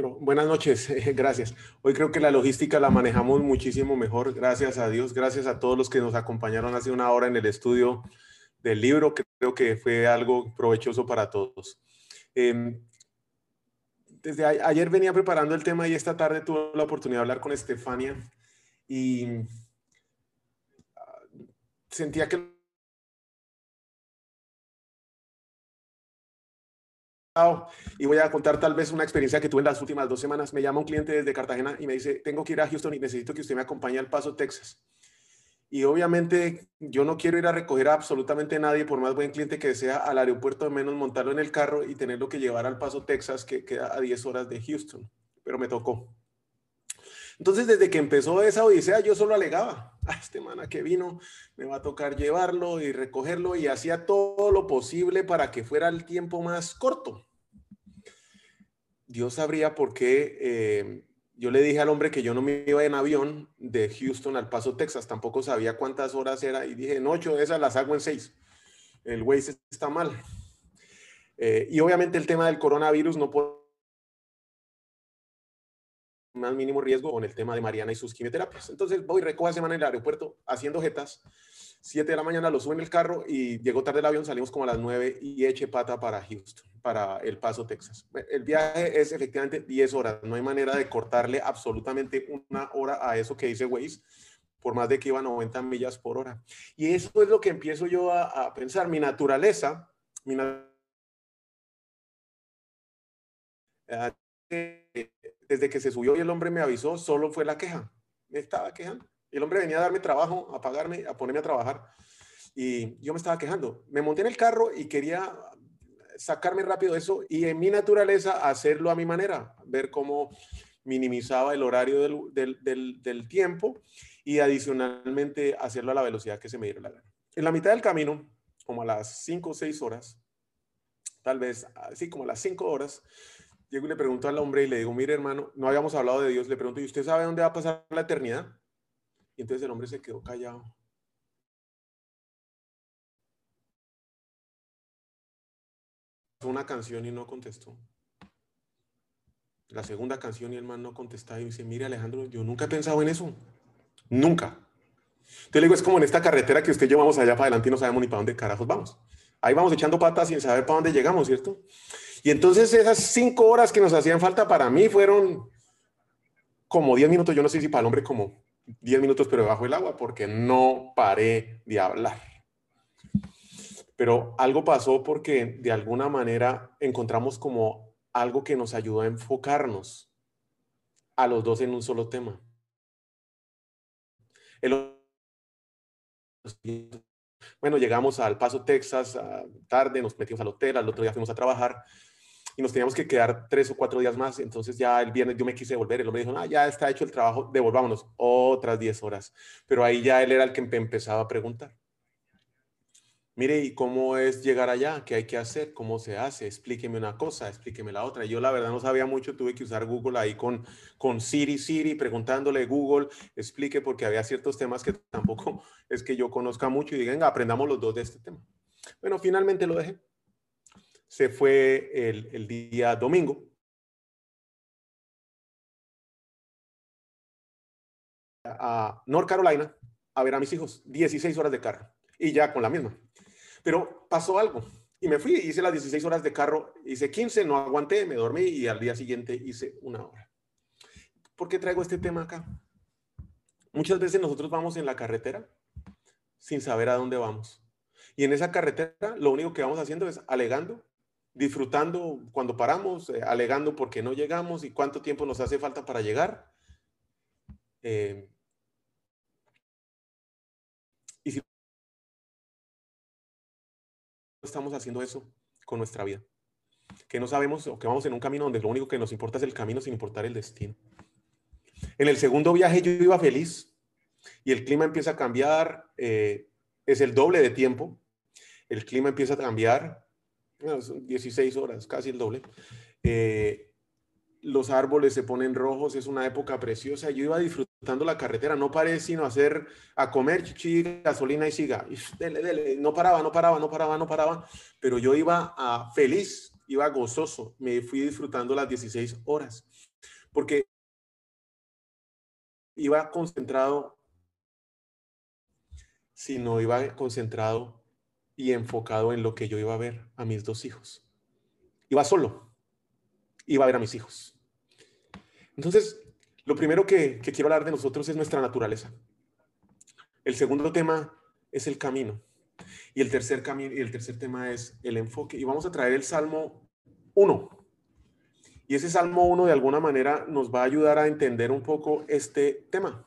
Buenas noches, gracias. Hoy creo que la logística la manejamos muchísimo mejor, gracias a Dios, gracias a todos los que nos acompañaron hace una hora en el estudio del libro, creo que fue algo provechoso para todos. Em, desde ayer venía preparando el tema y esta tarde tuve la oportunidad de hablar con Estefania y ah, sentía que y voy a contar tal vez una experiencia que tuve en las últimas dos semanas. Me llama un cliente desde Cartagena y me dice, tengo que ir a Houston y necesito que usted me acompañe al Paso, Texas. Y obviamente yo no quiero ir a recoger a absolutamente nadie, por más buen cliente que sea, al aeropuerto, menos montarlo en el carro y tenerlo que llevar al Paso, Texas, que queda a 10 horas de Houston. Pero me tocó. Entonces, desde que empezó esa odisea, yo solo alegaba, a ah, este mana que vino, me va a tocar llevarlo y recogerlo y hacía todo lo posible para que fuera el tiempo más corto. Dios sabría por qué eh, yo le dije al hombre que yo no me iba en avión de Houston al Paso, Texas. Tampoco sabía cuántas horas era y dije, en ocho de esas las hago en seis. El Waze está mal. Eh, y obviamente el tema del coronavirus no puede más mínimo riesgo con el tema de Mariana y sus quimioterapias. Entonces voy, recojo a semana en el aeropuerto haciendo jetas 7 de la mañana lo subo en el carro y llegó tarde el avión, salimos como a las 9 y eche pata para Houston, para El Paso, Texas. El viaje es efectivamente 10 horas, no hay manera de cortarle absolutamente una hora a eso que dice Waze, por más de que iba a 90 millas por hora. Y eso es lo que empiezo yo a, pensar, mi naturaleza, mi desde que se subió y el hombre me avisó, solo fue la queja. Me estaba quejando. El hombre venía a darme trabajo, a pagarme, a ponerme a trabajar. Y yo me estaba quejando. Me monté en el carro y quería sacarme rápido eso y en mi naturaleza hacerlo a mi manera, ver cómo minimizaba el horario del, tiempo y adicionalmente hacerlo a la velocidad que se me diera la gana. En la mitad del camino, como a las 5 o 6 horas, tal vez así como a las 5 horas, llego y le pregunto al hombre y le digo, mire hermano, no habíamos hablado de Dios, le pregunto, ¿y usted sabe dónde va a pasar la eternidad? Y entonces el hombre se quedó callado. Una canción y no contestó. La segunda canción y el man no contestaba y dice, mire Alejandro, yo nunca he pensado en eso. Nunca. Entonces le digo, es como en esta carretera que usted llevamos allá para adelante y no sabemos ni para dónde carajos vamos. Ahí vamos echando patas sin saber para dónde llegamos, ¿cierto? Y entonces esas cinco horas que nos hacían falta para mí fueron como diez minutos, yo no sé si para el hombre como 10 minutos pero bajo el agua porque no paré de hablar. Pero algo pasó porque de alguna manera encontramos como algo que nos ayudó a enfocarnos a los dos en un solo tema. bueno, llegamos al Paso, Texas, tarde, nos metimos al hotel, al otro día fuimos a trabajar y nos teníamos que quedar tres o cuatro días más. Entonces ya el viernes yo me quise volver. El hombre dijo, ah, ya está hecho el trabajo, devolvámonos otras diez horas. Pero ahí ya él era el que empezaba a preguntar. Mire, ¿y cómo es llegar allá? ¿Qué hay que hacer? ¿Cómo se hace? Explíqueme una cosa, explíqueme la otra. Yo la verdad no sabía mucho, tuve que usar Google ahí con, con Siri, Siri, preguntándole Google, explique, porque había ciertos temas que tampoco es que yo conozca mucho y digan, aprendamos los dos de este tema. Bueno, finalmente lo dejé se fue el, día domingo. a North Carolina a ver a mis hijos, 16 horas de carro y ya con la misma. Pero pasó algo y me fui, hice las 16 horas de carro, hice 15, no aguanté, me dormí y al día siguiente hice una hora. ¿Por qué traigo este tema acá? Muchas veces nosotros vamos en la carretera sin saber a dónde vamos. Y en esa carretera lo único que vamos haciendo es alegando disfrutando cuando paramos, eh, alegando porque no llegamos y cuánto tiempo nos hace falta para llegar. Eh, y si estamos haciendo eso con nuestra vida, que no sabemos o que vamos en un camino donde lo único que nos importa es el camino sin importar el destino. En el segundo viaje yo iba feliz y el clima empieza a cambiar, eh, es el doble de tiempo, el clima empieza a cambiar, 16 horas, casi el doble. Eh, los árboles se ponen rojos, es una época preciosa. Yo iba disfrutando la carretera, no paré sino hacer, a comer chichi, gasolina y siga. No paraba, no paraba, no paraba, no paraba. Pero yo iba a, feliz iba gozoso, me fui disfrutando las 16 horas, porque iba concentrado, sino iba concentrado y enfocado en lo que yo iba a ver a mis dos hijos. Iba solo, iba a ver a mis hijos. Entonces, lo primero que, quiero hablar de nosotros es nuestra naturaleza. El segundo tema es el camino. Y el tercer, camino, y el tercer tema es el enfoque. Y vamos a traer el Salmo 1. Y ese Salmo 1 de alguna manera nos va a ayudar a entender un poco este tema.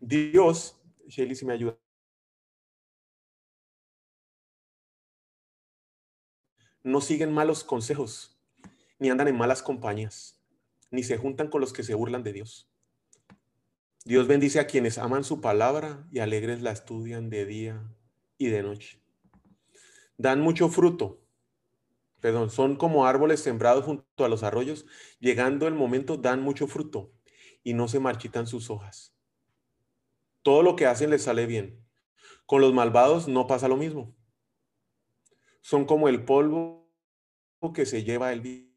Dios, Shelly, si me ayuda. No siguen malos consejos, ni andan en malas compañías, ni se juntan con los que se burlan de Dios. Dios bendice a quienes aman su palabra y alegres la estudian de día y de noche. Dan mucho fruto. Perdón, son como árboles sembrados junto a los arroyos. Llegando el momento, dan mucho fruto y no se marchitan sus hojas. Todo lo que hacen les sale bien. Con los malvados no pasa lo mismo. Son como el polvo que se lleva el viento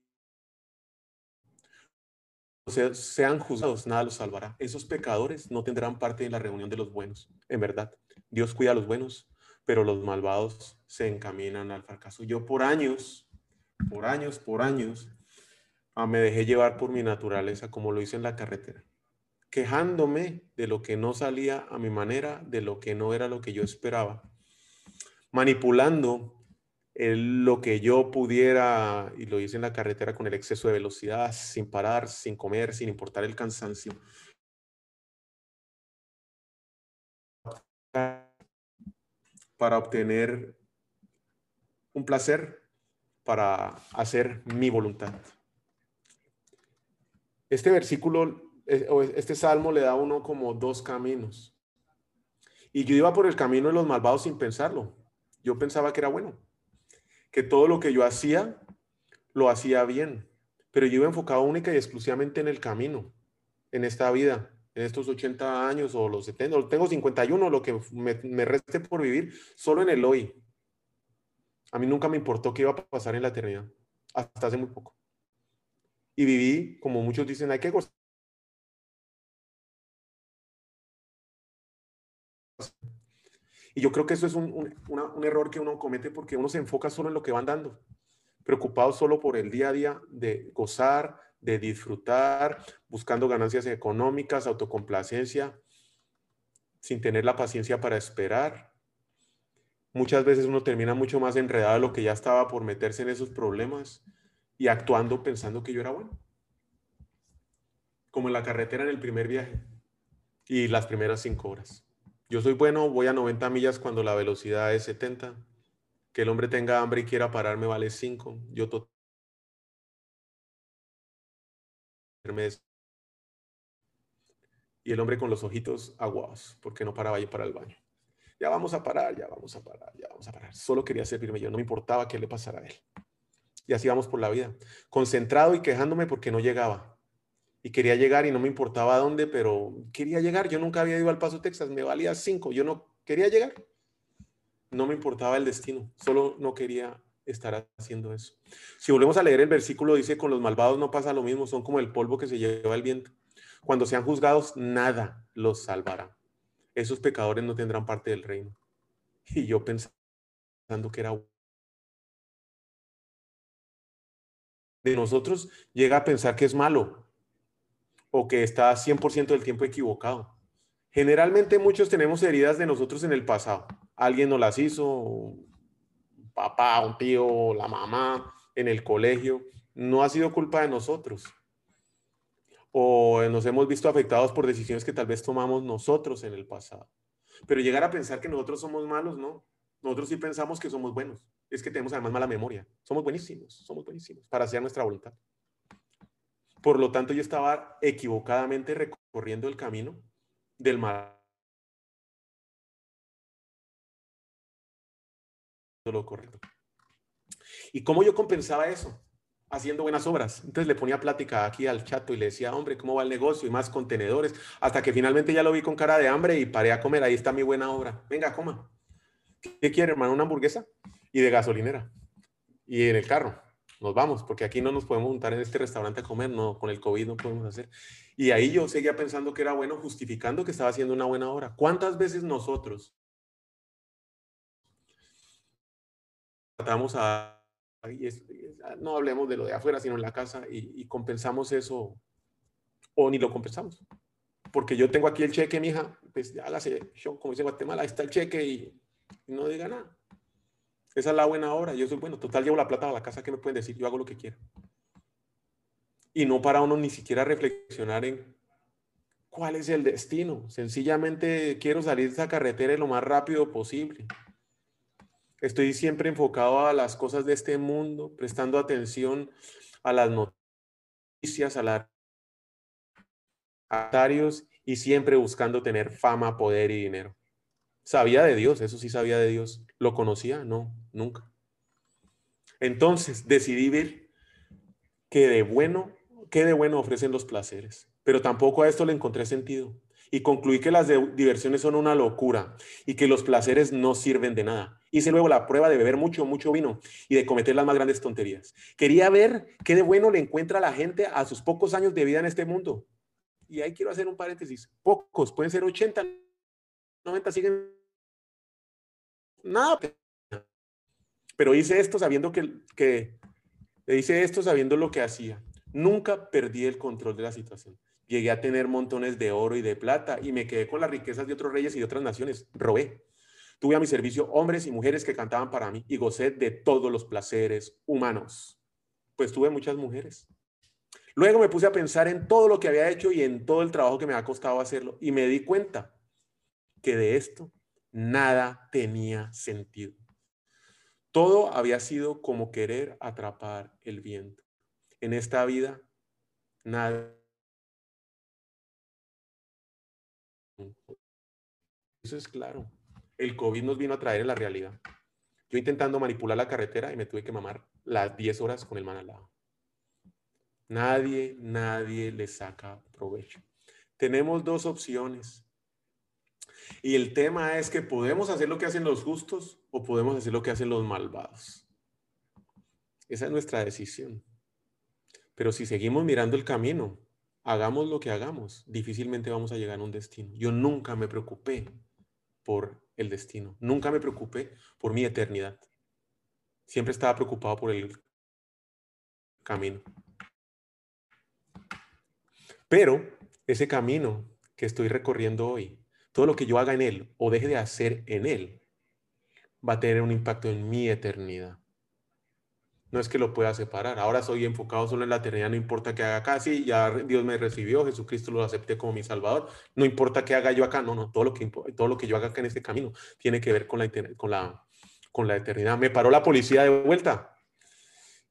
sean juzgados, nada los salvará. Esos pecadores no tendrán parte en la reunión de los buenos. En verdad, Dios cuida a los buenos, pero los malvados se encaminan al fracaso. Yo por años, por años, por años, ah, me dejé llevar por mi naturaleza, como lo hice en la carretera, quejándome de lo que no salía a mi manera, de lo que no era lo que yo esperaba, manipulando lo que yo pudiera, y lo hice en la carretera con el exceso de velocidad, sin parar, sin comer, sin importar el cansancio. Para obtener un placer, para hacer mi voluntad. Este versículo, eh, este salmo le da a uno como dos caminos. Y yo iba por el camino de los malvados sin pensarlo. Yo pensaba que era bueno que todo lo que yo hacía, lo hacía bien, pero yo iba enfocado única y exclusivamente en el camino, en esta vida, en estos 80 años o los 70, tengo 51, lo que me, reste por vivir, solo en el hoy. A mí nunca me importó qué iba a pasar en la eternidad, hasta hace muy poco. Y viví, como muchos dicen, hay que Y yo creo que eso es un, error que uno comete porque uno se enfoca solo en lo que van dando, preocupado solo por el día a día de gozar, de disfrutar, buscando ganancias económicas, autocomplacencia, sin tener la paciencia para esperar. Muchas veces uno termina mucho más enredado de lo que ya estaba por meterse en esos problemas y actuando pensando que yo era bueno. Como en la carretera en el primer viaje y las primeras cinco horas. Yo soy bueno, voy a 90 millas cuando la velocidad es 70. Que el hombre tenga hambre y quiera pararme vale 5. Yo y el hombre con los ojitos aguados, porque no paraba ir para el baño. Ya vamos a parar, ya vamos a parar, ya vamos a parar. Solo quería servirme yo, no me importaba qué le pasara a él. Y así vamos por la vida, concentrado y quejándome porque no llegaba y quería llegar y no me importaba dónde, pero quería llegar. Yo nunca había ido al Paso, Texas, me valía cinco, yo no quería llegar. No me importaba el destino, solo no quería estar haciendo eso. Si volvemos a leer el versículo, dice, con los malvados no pasa lo mismo, son como el polvo que se lleva el viento. Cuando sean juzgados, nada los salvará. Esos pecadores no tendrán parte del reino. Y yo pensando que era de nosotros llega a pensar que es malo, o que está 100% del tiempo equivocado. Generalmente muchos tenemos heridas de nosotros en el pasado. Alguien nos las hizo, un papá, un tío, la mamá, en el colegio. No ha sido culpa de nosotros. O nos hemos visto afectados por decisiones que tal vez tomamos nosotros en el pasado. Pero llegar a pensar que nosotros somos malos, no. Nosotros sí pensamos que somos buenos. Es que tenemos además mala memoria. Somos buenísimos, somos buenísimos para hacer nuestra voluntad. Por lo tanto, yo estaba equivocadamente recorriendo el camino del mal. Lo correcto. ¿Y cómo yo compensaba eso? Haciendo buenas obras. Entonces le ponía plática aquí al chato y le decía, hombre, ¿cómo va el negocio? Y más contenedores. Hasta que finalmente ya lo vi con cara de hambre y paré a comer. Ahí está mi buena obra. Venga, coma. ¿Qué quiere, hermano? ¿Una hamburguesa? Y de gasolinera. Y en el carro. Nos vamos, porque aquí no nos podemos juntar en este restaurante a comer, no, con el COVID no podemos hacer. Y ahí yo seguía pensando que era bueno, justificando que estaba haciendo una buena obra. ¿Cuántas veces nosotros tratamos a, no hablemos de lo de afuera, sino en la casa, y, compensamos eso, o ni lo compensamos? Porque yo tengo aquí el cheque, mija, pues hágase, yo, como dice Guatemala, ahí está el cheque y no diga nada. Esa es la buena hora. Yo soy bueno, total, llevo la plata a la casa, ¿qué me pueden decir? Yo hago lo que quiero. Y no para uno ni siquiera reflexionar en cuál es el destino. Sencillamente quiero salir de esa carretera lo más rápido posible. Estoy siempre enfocado a las cosas de este mundo, prestando atención a las noticias, a las y siempre buscando tener fama, poder y dinero. Sabía de Dios, eso sí sabía de Dios. ¿Lo conocía? No, nunca. Entonces decidí ver que de bueno, que de bueno ofrecen los placeres, pero tampoco a esto le encontré sentido. Y concluí que las diversiones son una locura y que los placeres no sirven de nada. Hice luego la prueba de beber mucho, mucho vino y de cometer las más grandes tonterías. Quería ver qué de bueno le encuentra a la gente a sus pocos años de vida en este mundo. Y ahí quiero hacer un paréntesis. Pocos, pueden ser 80, 90, siguen nada. Pero hice esto sabiendo que, que hice esto sabiendo lo que hacía. Nunca perdí el control de la situación. Llegué a tener montones de oro y de plata y me quedé con las riquezas de otros reyes y de otras naciones. Robé. Tuve a mi servicio hombres y mujeres que cantaban para mí y gocé de todos los placeres humanos. Pues tuve muchas mujeres. Luego me puse a pensar en todo lo que había hecho y en todo el trabajo que me ha costado hacerlo y me di cuenta que de esto nada tenía sentido. Todo había sido como querer atrapar el viento. En esta vida, nada. Eso es claro. El COVID nos vino a traer en la realidad. Yo intentando manipular la carretera y me tuve que mamar las 10 horas con el man al lado. Nadie, nadie le saca provecho. Tenemos dos opciones. Y el tema es que podemos hacer lo que hacen los justos o podemos hacer lo que hacen los malvados. Esa es nuestra decisión. Pero si seguimos mirando el camino, hagamos lo que hagamos, difícilmente vamos a llegar a un destino. Yo nunca me preocupé por el destino, nunca me preocupé por mi eternidad. Siempre estaba preocupado por el camino. Pero ese camino que estoy recorriendo hoy todo lo que yo haga en Él o deje de hacer en Él va a tener un impacto en mi eternidad. No es que lo pueda separar. Ahora soy enfocado solo en la eternidad, no importa qué haga acá. Sí, ya Dios me recibió, Jesucristo lo acepté como mi Salvador. No importa qué haga yo acá. No, no, todo lo que, todo lo que yo haga acá en este camino tiene que ver con la, con la, con la eternidad. Me paró la policía de vuelta.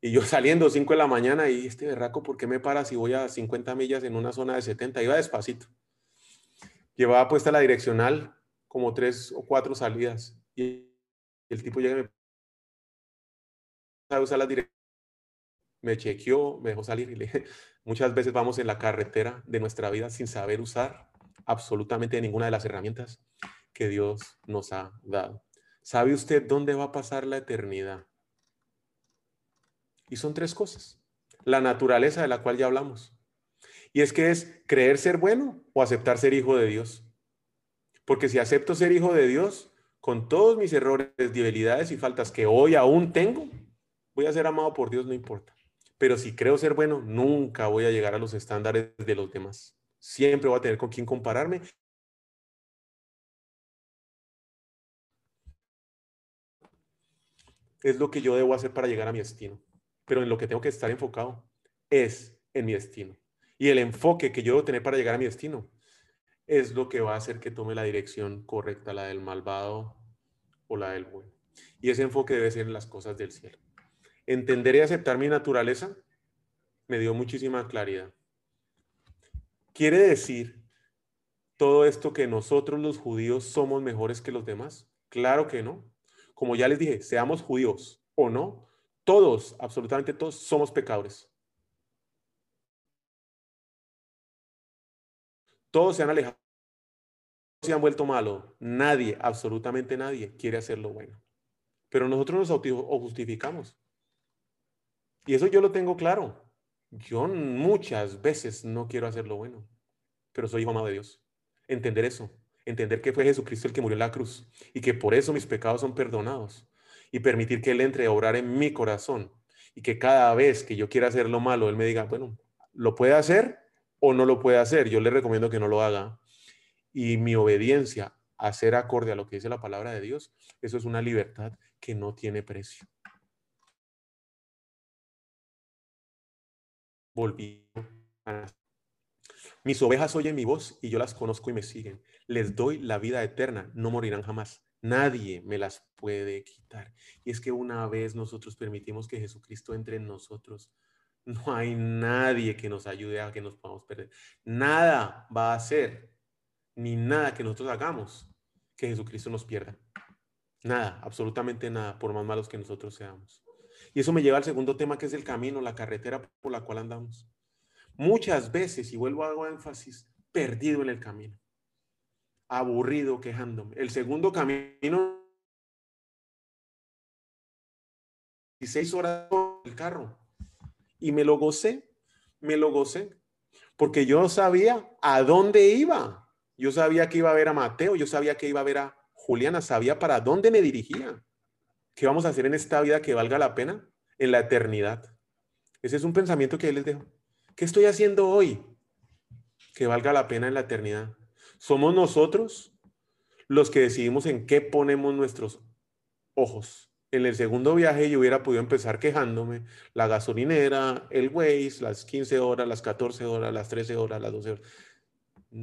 Y yo saliendo 5 de la mañana y este berraco, ¿por qué me para si voy a 50 millas en una zona de 70? Iba despacito. Llevaba puesta la direccional como tres o cuatro salidas. Y el tipo llega y me sabe usar la direccional. Me chequeó, me dejó salir y le dije, muchas veces vamos en la carretera de nuestra vida sin saber usar absolutamente ninguna de las herramientas que Dios nos ha dado. ¿Sabe usted dónde va a pasar la eternidad? Y son tres cosas. La naturaleza de la cual ya hablamos. Y es que es creer ser bueno o aceptar ser hijo de Dios. Porque si acepto ser hijo de Dios, con todos mis errores, debilidades y faltas que hoy aún tengo, voy a ser amado por Dios, no importa. Pero si creo ser bueno, nunca voy a llegar a los estándares de los demás. Siempre voy a tener con quién compararme. Es lo que yo debo hacer para llegar a mi destino. Pero en lo que tengo que estar enfocado es en mi destino. Y el enfoque que yo debo tener para llegar a mi destino es lo que va a hacer que tome la dirección correcta, la del malvado o la del bueno. Y ese enfoque debe ser en las cosas del cielo. Entender y aceptar mi naturaleza me dio muchísima claridad. ¿Quiere decir todo esto que nosotros los judíos somos mejores que los demás? Claro que no. Como ya les dije, seamos judíos o no, todos, absolutamente todos, somos pecadores. Todos se han alejado, se han vuelto malos. Nadie, absolutamente nadie, quiere hacer lo bueno. Pero nosotros nos justificamos. Y eso yo lo tengo claro. Yo muchas veces no quiero hacer lo bueno, pero soy hijo amado de Dios. Entender eso, entender que fue Jesucristo el que murió en la cruz y que por eso mis pecados son perdonados y permitir que Él entre a obrar en mi corazón y que cada vez que yo quiera hacer lo malo, Él me diga, bueno, ¿lo puede hacer o no lo puede hacer? Yo le recomiendo que no lo haga. Y mi obediencia a ser acorde a lo que dice la palabra de Dios, eso es una libertad que no tiene precio. Volví. Mis ovejas oyen mi voz y yo las conozco y me siguen. Les doy la vida eterna, no morirán jamás. Nadie me las puede quitar. Y es que una vez nosotros permitimos que Jesucristo entre en nosotros, no hay nadie que nos ayude a que nos podamos perder. Nada va a hacer, ni nada que nosotros hagamos, que Jesucristo nos pierda. Nada, absolutamente nada, por más malos que nosotros seamos. Y eso me lleva al segundo tema, que es el camino, la carretera por la cual andamos. Muchas veces, y vuelvo a hago énfasis, perdido en el camino, aburrido, quejándome. El segundo camino, 16 horas el carro, y me lo gocé, me lo gocé, porque yo sabía a dónde iba. Yo sabía que iba a ver a Mateo, yo sabía que iba a ver a Juliana, sabía para dónde me dirigía. ¿Qué vamos a hacer en esta vida que valga la pena? En la eternidad. Ese es un pensamiento que les dejo. ¿Qué estoy haciendo hoy que valga la pena en la eternidad? Somos nosotros los que decidimos en qué ponemos nuestros ojos. En el segundo viaje yo hubiera podido empezar quejándome, la gasolinera, el Waze, las 15 horas, las 14 horas, las 13 horas, las 12 horas.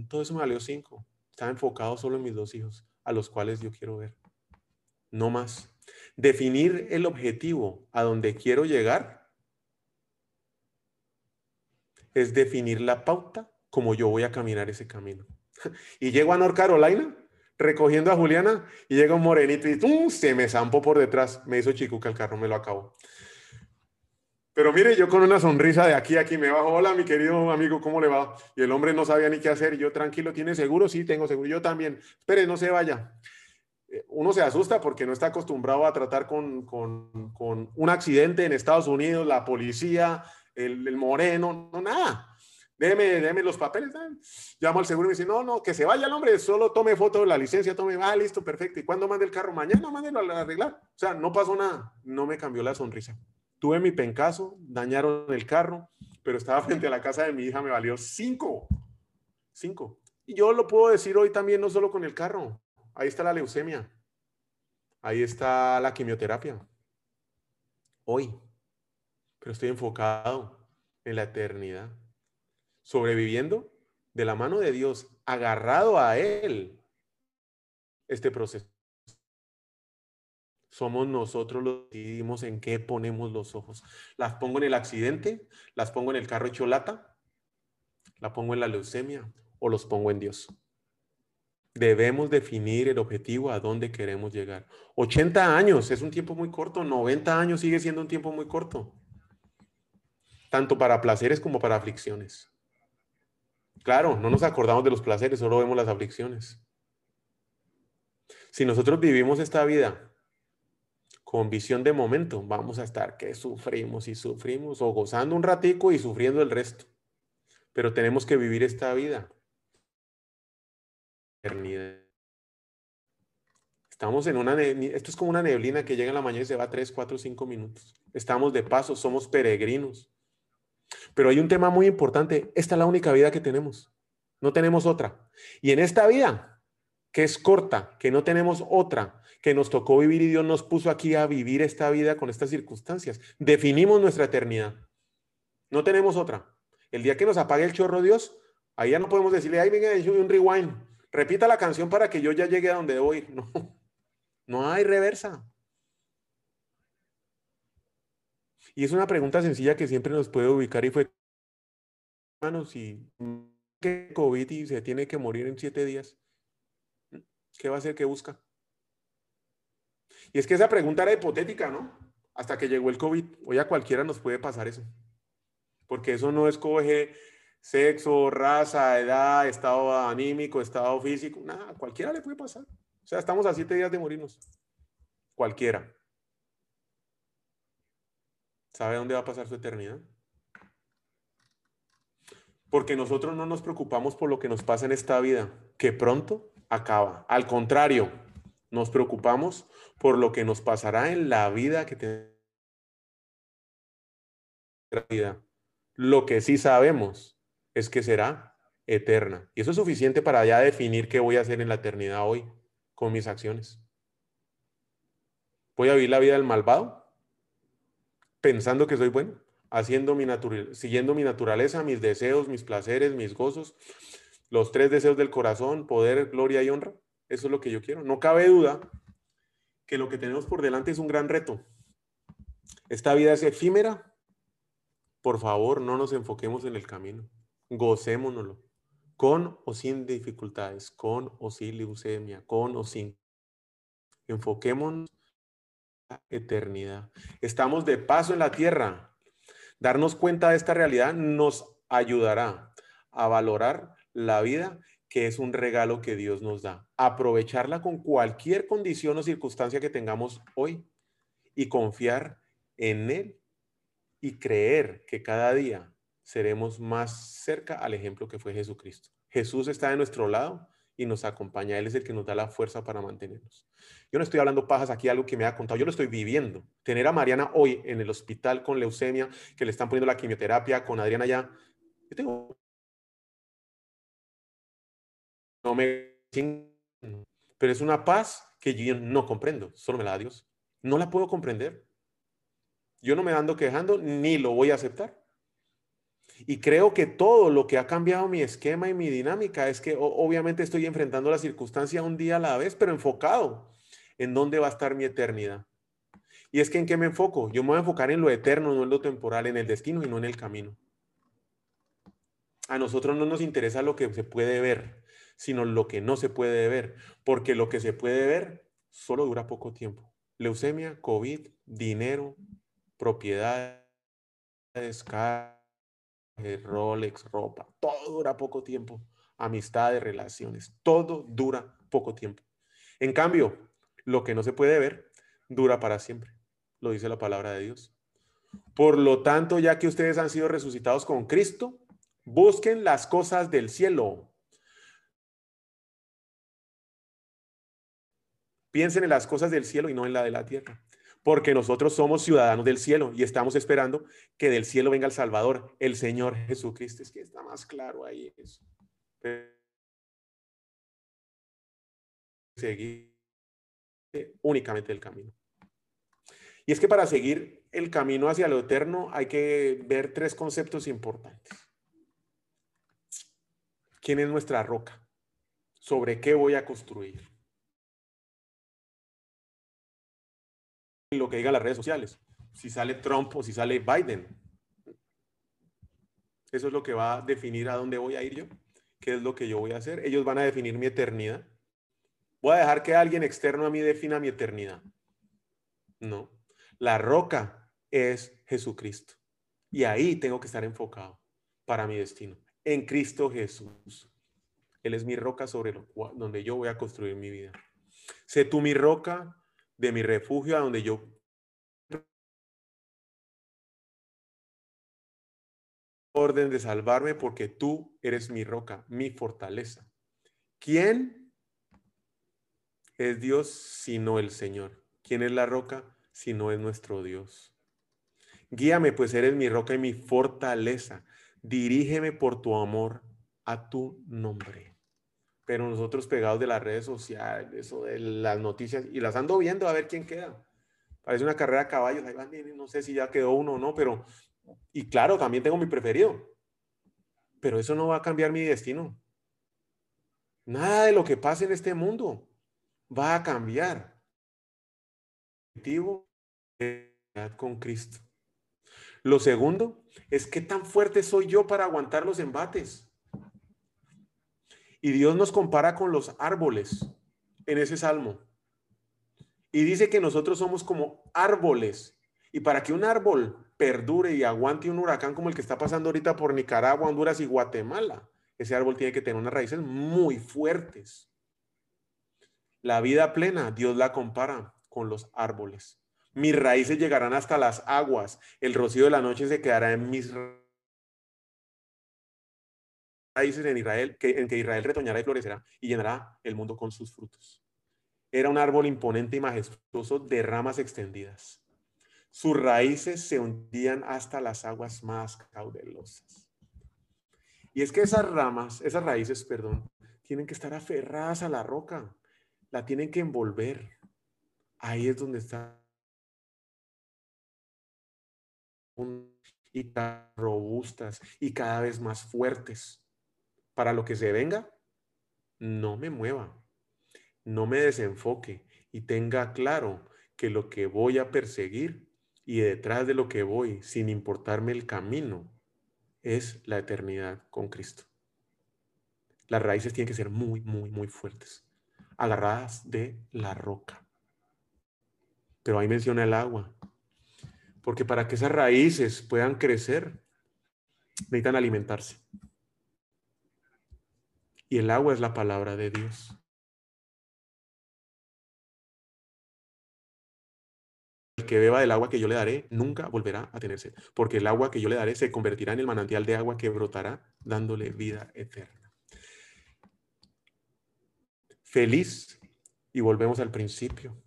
Todo eso me valió 5. Estaba enfocado solo en mis dos hijos, a los cuales yo quiero ver. No más. Definir el objetivo a donde quiero llegar es definir la pauta como yo voy a caminar ese camino. Y llego a North Carolina recogiendo a Juliana y llega un morenito y ¡tum! se me zampó por detrás. Me hizo chicuca el carro, me lo acabó. Pero mire, yo con una sonrisa de aquí aquí me bajo, hola mi querido amigo, ¿cómo le va? Y el hombre no sabía ni qué hacer. Yo, tranquilo, ¿tiene seguro? Sí, tengo seguro. Yo también. Espere, no se vaya. Eh, uno se asusta porque no está acostumbrado a tratar con, un accidente en Estados Unidos, la policía, el, moreno, no, nada. Déjeme, déjeme los papeles. Llamo al seguro y me dice, no, no, que se vaya el hombre, solo tome foto de la licencia, tome, ah, listo, perfecto. ¿Y cuándo mande el carro? Mañana, mándelo a arreglar. O sea, no pasó nada. No me cambió la sonrisa. Tuve mi pencaso, dañaron el carro, pero estaba frente a la casa de mi hija, me valió cinco. Cinco. Y yo lo puedo decir hoy también, no solo con el carro. Ahí está la leucemia. Ahí está la quimioterapia. Hoy. Pero estoy enfocado en la eternidad. Sobreviviendo de la mano de Dios, agarrado a Él, este proceso. Somos nosotros los que decidimos en qué ponemos los ojos. Las pongo en el accidente, las pongo en el carro hecho lata, la pongo en la leucemia o los pongo en Dios. Debemos definir el objetivo a dónde queremos llegar. 80 años es un tiempo muy corto, 90 años sigue siendo un tiempo muy corto. Tanto para placeres como para aflicciones. Claro, no nos acordamos de los placeres, solo vemos las aflicciones. Si nosotros vivimos esta vida con visión de momento, vamos a estar que sufrimos y sufrimos o gozando un ratico y sufriendo el resto. Pero tenemos que vivir esta vida Estamos en una, esto es como una neblina que llega en la mañana y se va 3, 4, 5 minutos. Estamos de paso, somos peregrinos. Pero hay un tema muy importante. Esta es la única vida que tenemos. No tenemos otra. Y en esta vida, que es corta, que no tenemos otra, que nos tocó vivir y Dios nos puso aquí a vivir esta vida con estas circunstancias, definimos nuestra eternidad. No tenemos otra. El día que nos apague el chorro Dios, ahí ya no podemos decirle, ay, venga, un rewind repita la canción para que yo ya llegue a donde debo ir. No, no hay reversa. Y es una pregunta sencilla que siempre nos puede ubicar y fue, hermano, si que COVID y se tiene que morir en siete días, ¿qué va a hacer? ¿Qué busca? Y es que esa pregunta era hipotética, ¿no? Hasta que llegó el COVID. Hoy a cualquiera nos puede pasar eso. Porque eso no escoge sexo, raza, edad, estado anímico, estado físico, nada, cualquiera le puede pasar. O sea, estamos a siete días de morirnos. Cualquiera. ¿Sabe dónde va a pasar su eternidad? Porque nosotros no nos preocupamos por lo que nos pasa en esta vida, que pronto acaba. Al contrario, nos preocupamos por lo que nos pasará en la vida que tenemos. Lo que sí sabemos es que será eterna. Y eso es suficiente para ya definir qué voy a hacer en la eternidad hoy con mis acciones. ¿Voy a vivir la vida del malvado? Pensando que soy bueno, haciendo mi siguiendo mi naturaleza, mis deseos, mis placeres, mis gozos, los tres deseos del corazón, poder, gloria y honra. Eso es lo que yo quiero. No cabe duda que lo que tenemos por delante es un gran reto. Esta vida es efímera. Por favor, no nos enfoquemos en el camino. Gocémonoslo. Con o sin dificultades, con o sin leucemia, con o sin. Enfoquémonos eternidad. Estamos de paso en la tierra. Darnos cuenta de esta realidad nos ayudará a valorar la vida que es un regalo que Dios nos da. Aprovecharla con cualquier condición o circunstancia que tengamos hoy y confiar en Él y creer que cada día seremos más cerca al ejemplo que fue Jesucristo. Jesús está de nuestro lado y nos acompaña. Él es el que nos da la fuerza para mantenernos. Yo no estoy hablando pajas aquí, algo que me ha contado, yo lo estoy viviendo. Tener a Mariana hoy en el hospital con leucemia, que le están poniendo la quimioterapia, con Adriana ya. Yo tengo no me... Pero es una paz que yo no comprendo, solo me la da Dios. No la puedo comprender. Yo no me ando quejando ni lo voy a aceptar. Y creo que todo lo que ha cambiado mi esquema y mi dinámica es que obviamente estoy enfrentando la circunstancia un día a la vez, pero enfocado en dónde va a estar mi eternidad. Y es que en qué me enfoco. Yo me voy a enfocar en lo eterno, no en lo temporal, en el destino y no en el camino. A nosotros no nos interesa lo que se puede ver, sino lo que no se puede ver, porque lo que se puede ver solo dura poco tiempo. Leucemia, COVID, dinero, propiedades, Rolex, ropa, todo dura poco tiempo. Amistades, relaciones, todo dura poco tiempo. En cambio, lo que no se puede ver dura para siempre, lo dice la palabra de Dios. Por lo tanto, ya que ustedes han sido resucitados con Cristo, busquen las cosas del cielo, Piensen en las cosas del cielo y no en la de la tierra, porque nosotros somos ciudadanos del cielo y estamos esperando que del cielo venga el Salvador, el Señor Jesucristo. Es que está más claro ahí eso. Seguir únicamente el camino. Y es que para seguir el camino hacia lo eterno hay que ver tres conceptos importantes. ¿Quién es nuestra roca? ¿Sobre qué voy a construir? Lo que digan las redes sociales. Si sale Trump o si sale Biden. Eso es lo que va a definir a dónde voy a ir yo. ¿Qué es lo que yo voy a hacer? Ellos van a definir mi eternidad. ¿Voy a dejar que alguien externo a mí defina mi eternidad? No. La roca es Jesucristo. Y ahí tengo que estar enfocado para mi destino. En Cristo Jesús. Él es mi roca sobre donde yo voy a construir mi vida. Sé tú mi roca, de mi refugio a donde yo orden de salvarme porque tú eres mi roca, mi fortaleza. ¿Quién es Dios sino el Señor? ¿Quién es la roca sino es nuestro Dios? Guíame, pues eres mi roca y mi fortaleza. Dirígeme por tu amor a tu nombre pero nosotros pegados de las redes sociales o de las noticias y las ando viendo a ver quién queda. Parece una carrera a caballos, ahí van, no sé si ya quedó uno o no, pero, y claro, también tengo mi preferido, pero eso no va a cambiar mi destino. Nada de lo que pase en este mundo va a cambiar. Objetivo con Cristo. Lo segundo es qué tan fuerte soy yo para aguantar los embates. Y Dios nos compara con los árboles en ese salmo. Y dice que nosotros somos como árboles. Y para que un árbol perdure y aguante un huracán como el que está pasando ahorita por Nicaragua, Honduras y Guatemala, ese árbol tiene que tener unas raíces muy fuertes. La vida plena, Dios la compara con los árboles. Mis raíces llegarán hasta las aguas. El rocío de la noche se quedará en mis raíces en Israel, que, en que Israel retoñará y florecerá y llenará el mundo con sus frutos. Era un árbol imponente y majestuoso de ramas extendidas. Sus raíces se hundían hasta las aguas más caudalosas. Y es que esas ramas, esas raíces, perdón, tienen que estar aferradas a la roca, la tienen que envolver. Ahí es donde está y robustas y cada vez más fuertes. Para lo que se venga, no me mueva, no me desenfoque y tenga claro que lo que voy a perseguir y detrás de lo que voy, sin importarme el camino, es la eternidad con Cristo. Las raíces tienen que ser muy, muy, muy fuertes, agarradas de la roca. Pero ahí menciona el agua, porque para que esas raíces puedan crecer, necesitan alimentarse. Y el agua es la palabra de Dios. El que beba del agua que yo le daré nunca volverá a tener sed, porque el agua que yo le daré se convertirá en el manantial de agua que brotará dándole vida eterna. Feliz, y volvemos al principio,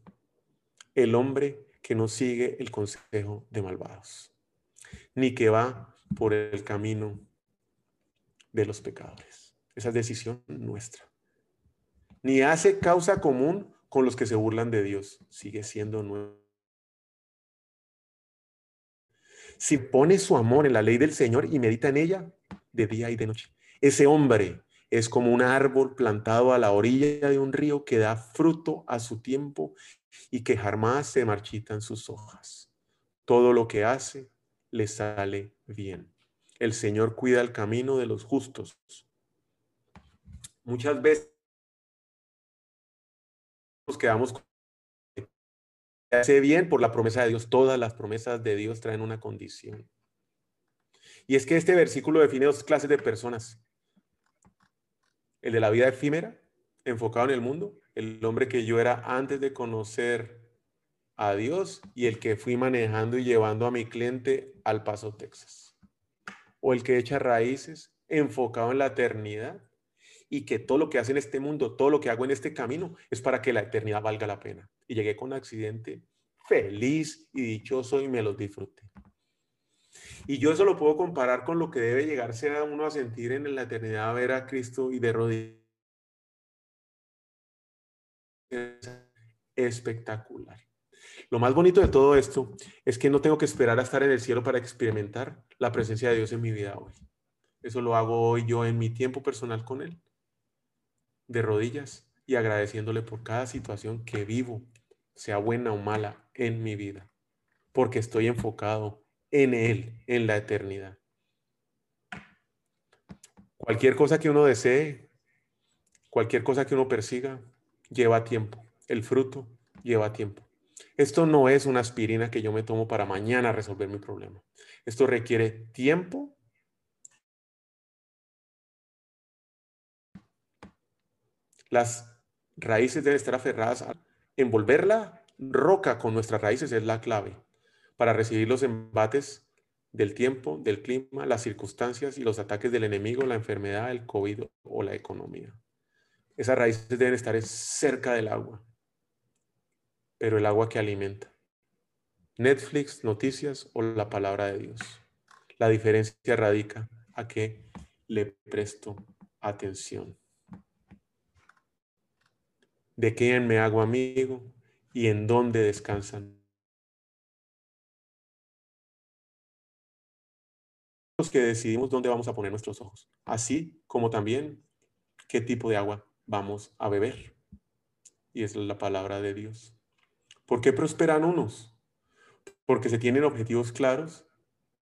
el hombre que no sigue el consejo de malvados, ni que va por el camino de los pecadores. Esa es decisión nuestra. Ni hace causa común con los que se burlan de Dios. Sigue siendo nuestro. Si pone su amor en la ley del Señor y medita en ella de día y de noche, ese hombre es como un árbol plantado a la orilla de un río que da fruto a su tiempo y que jamás se marchitan sus hojas. Todo lo que hace le sale bien. El Señor cuida el camino de los justos. Muchas veces nos quedamos hace bien por la promesa de Dios. Todas las promesas de Dios traen una condición. Y es que este versículo define dos clases de personas. El de la vida efímera, enfocado en el mundo, el hombre que yo era antes de conocer a Dios y el que fui manejando y llevando a mi cliente al Paso, Texas. O el que echa raíces enfocado en la eternidad y que todo lo que hace en este mundo, todo lo que hago en este camino es para que la eternidad valga la pena. Y llegué con un accidente feliz y dichoso y me los disfruté. Y yo eso lo puedo comparar con lo que debe llegarse a uno a sentir en la eternidad, ver a Cristo y de rodillas espectacular. Lo más bonito de todo esto es que no tengo que esperar a estar en el cielo para experimentar la presencia de Dios en mi vida hoy. Eso lo hago hoy yo en mi tiempo personal con Él, de rodillas y agradeciéndole por cada situación que vivo, sea buena o mala, en mi vida, porque estoy enfocado en Él, en la eternidad. Cualquier cosa que uno desee, cualquier cosa que uno persiga, lleva tiempo. El fruto lleva tiempo. Esto no es una aspirina que yo me tomo para mañana resolver mi problema. Esto requiere tiempo. Las raíces deben estar aferradas a envolver la roca con nuestras raíces es la clave para recibir los embates del tiempo, del clima, las circunstancias y los ataques del enemigo, la enfermedad, el COVID o la economía. Esas raíces deben estar cerca del agua, pero el agua que alimenta. Netflix, noticias o la palabra de Dios. La diferencia radica a que le presto atención. De quién me hago amigo y en dónde descansan. Los que decidimos dónde vamos a poner nuestros ojos, así como también qué tipo de agua vamos a beber. Y es la palabra de Dios. ¿Por qué prosperan unos? Porque se tienen objetivos claros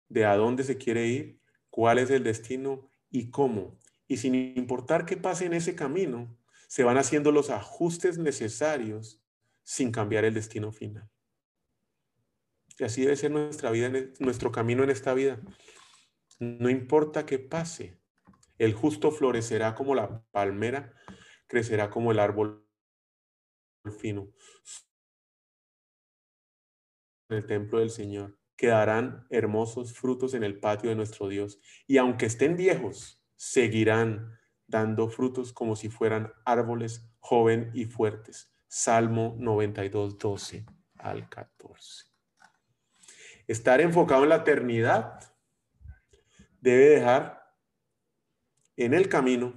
de a dónde se quiere ir, cuál es el destino y cómo. Y sin importar qué pase en ese camino, se van haciendo los ajustes necesarios sin cambiar el destino final. Y así debe ser nuestra vida, nuestro camino en esta vida. No importa qué pase, el justo florecerá como la palmera crecerá como el árbol fino. en el templo del Señor, que darán hermosos frutos en el patio de nuestro Dios. Y aunque estén viejos, seguirán dando frutos como si fueran árboles joven y fuertes. Salmo 92, 12 al 14. Estar enfocado en la eternidad debe dejar en el camino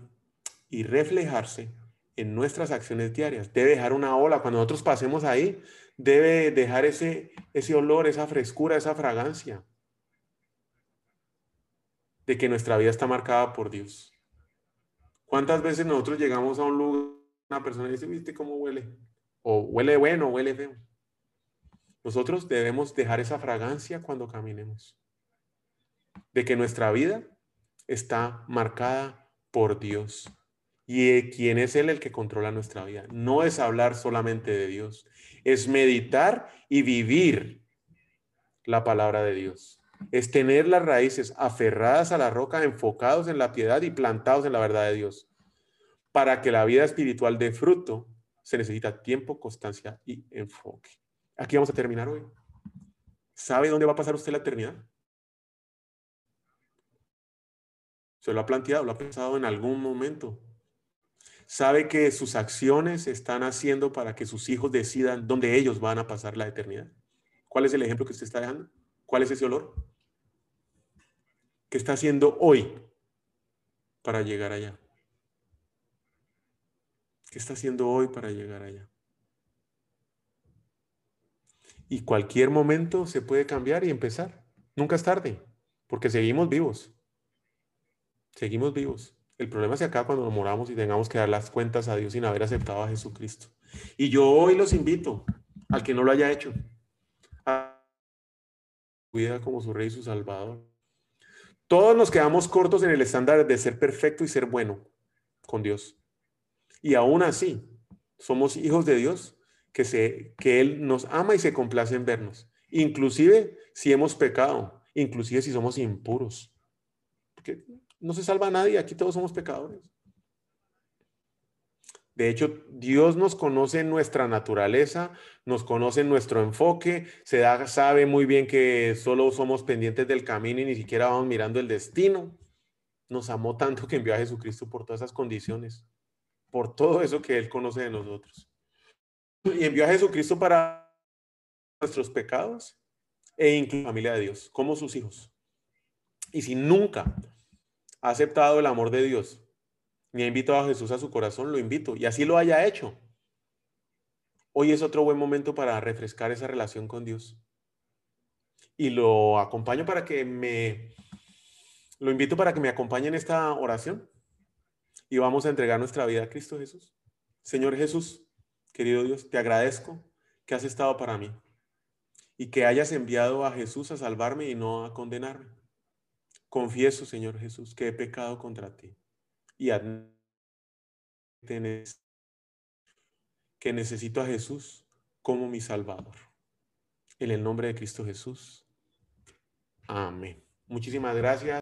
y reflejarse en nuestras acciones diarias. Debe dejar una ola. Cuando nosotros pasemos ahí, debe dejar ese, ese olor, esa frescura, esa fragancia de que nuestra vida está marcada por Dios. ¿Cuántas veces nosotros llegamos a un lugar, una persona dice, viste cómo huele? O huele bueno, huele feo. Nosotros debemos dejar esa fragancia cuando caminemos. De que nuestra vida está marcada por Dios. Y quién es Él el que controla nuestra vida. No es hablar solamente de Dios, es meditar y vivir la palabra de Dios. Es tener las raíces aferradas a la roca, enfocados en la piedad y plantados en la verdad de Dios. Para que la vida espiritual dé fruto, se necesita tiempo, constancia y enfoque. Aquí vamos a terminar hoy. ¿Sabe dónde va a pasar usted la eternidad? ¿Se lo ha planteado? ¿Lo ha pensado en algún momento? ¿Sabe que sus acciones están haciendo para que sus hijos decidan dónde ellos van a pasar la eternidad? ¿Cuál es el ejemplo que usted está dejando? ¿Cuál es ese olor? ¿Qué está haciendo hoy para llegar allá? ¿Qué está haciendo hoy para llegar allá? Y cualquier momento se puede cambiar y empezar. Nunca es tarde, porque seguimos vivos. Seguimos vivos. El problema se acaba cuando nos moramos y tengamos que dar las cuentas a Dios sin haber aceptado a Jesucristo. Y yo hoy los invito, al que no lo haya hecho, a cuida como su rey y su salvador. Todos nos quedamos cortos en el estándar de ser perfecto y ser bueno con Dios. Y aún así, somos hijos de Dios que, se, que Él nos ama y se complace en vernos. Inclusive si hemos pecado, inclusive si somos impuros. Porque no se salva a nadie, aquí todos somos pecadores. De hecho, Dios nos conoce en nuestra naturaleza, nos conoce en nuestro enfoque, se da, sabe muy bien que solo somos pendientes del camino y ni siquiera vamos mirando el destino. Nos amó tanto que envió a Jesucristo por todas esas condiciones, por todo eso que Él conoce de nosotros y envió a Jesucristo para nuestros pecados e incluso la familia de Dios, como sus hijos. Y si nunca ha aceptado el amor de Dios, ni ha invitado a Jesús a su corazón, lo invito, y así lo haya hecho. Hoy es otro buen momento para refrescar esa relación con Dios. Y lo acompaño para que me, lo invito para que me acompañe en esta oración. Y vamos a entregar nuestra vida a Cristo Jesús. Señor Jesús, Querido Dios, te agradezco que has estado para mí y que hayas enviado a Jesús a salvarme y no a condenarme. Confieso, Señor Jesús, que he pecado contra ti y que necesito a Jesús como mi Salvador. En el nombre de Cristo Jesús. Amén. Muchísimas gracias.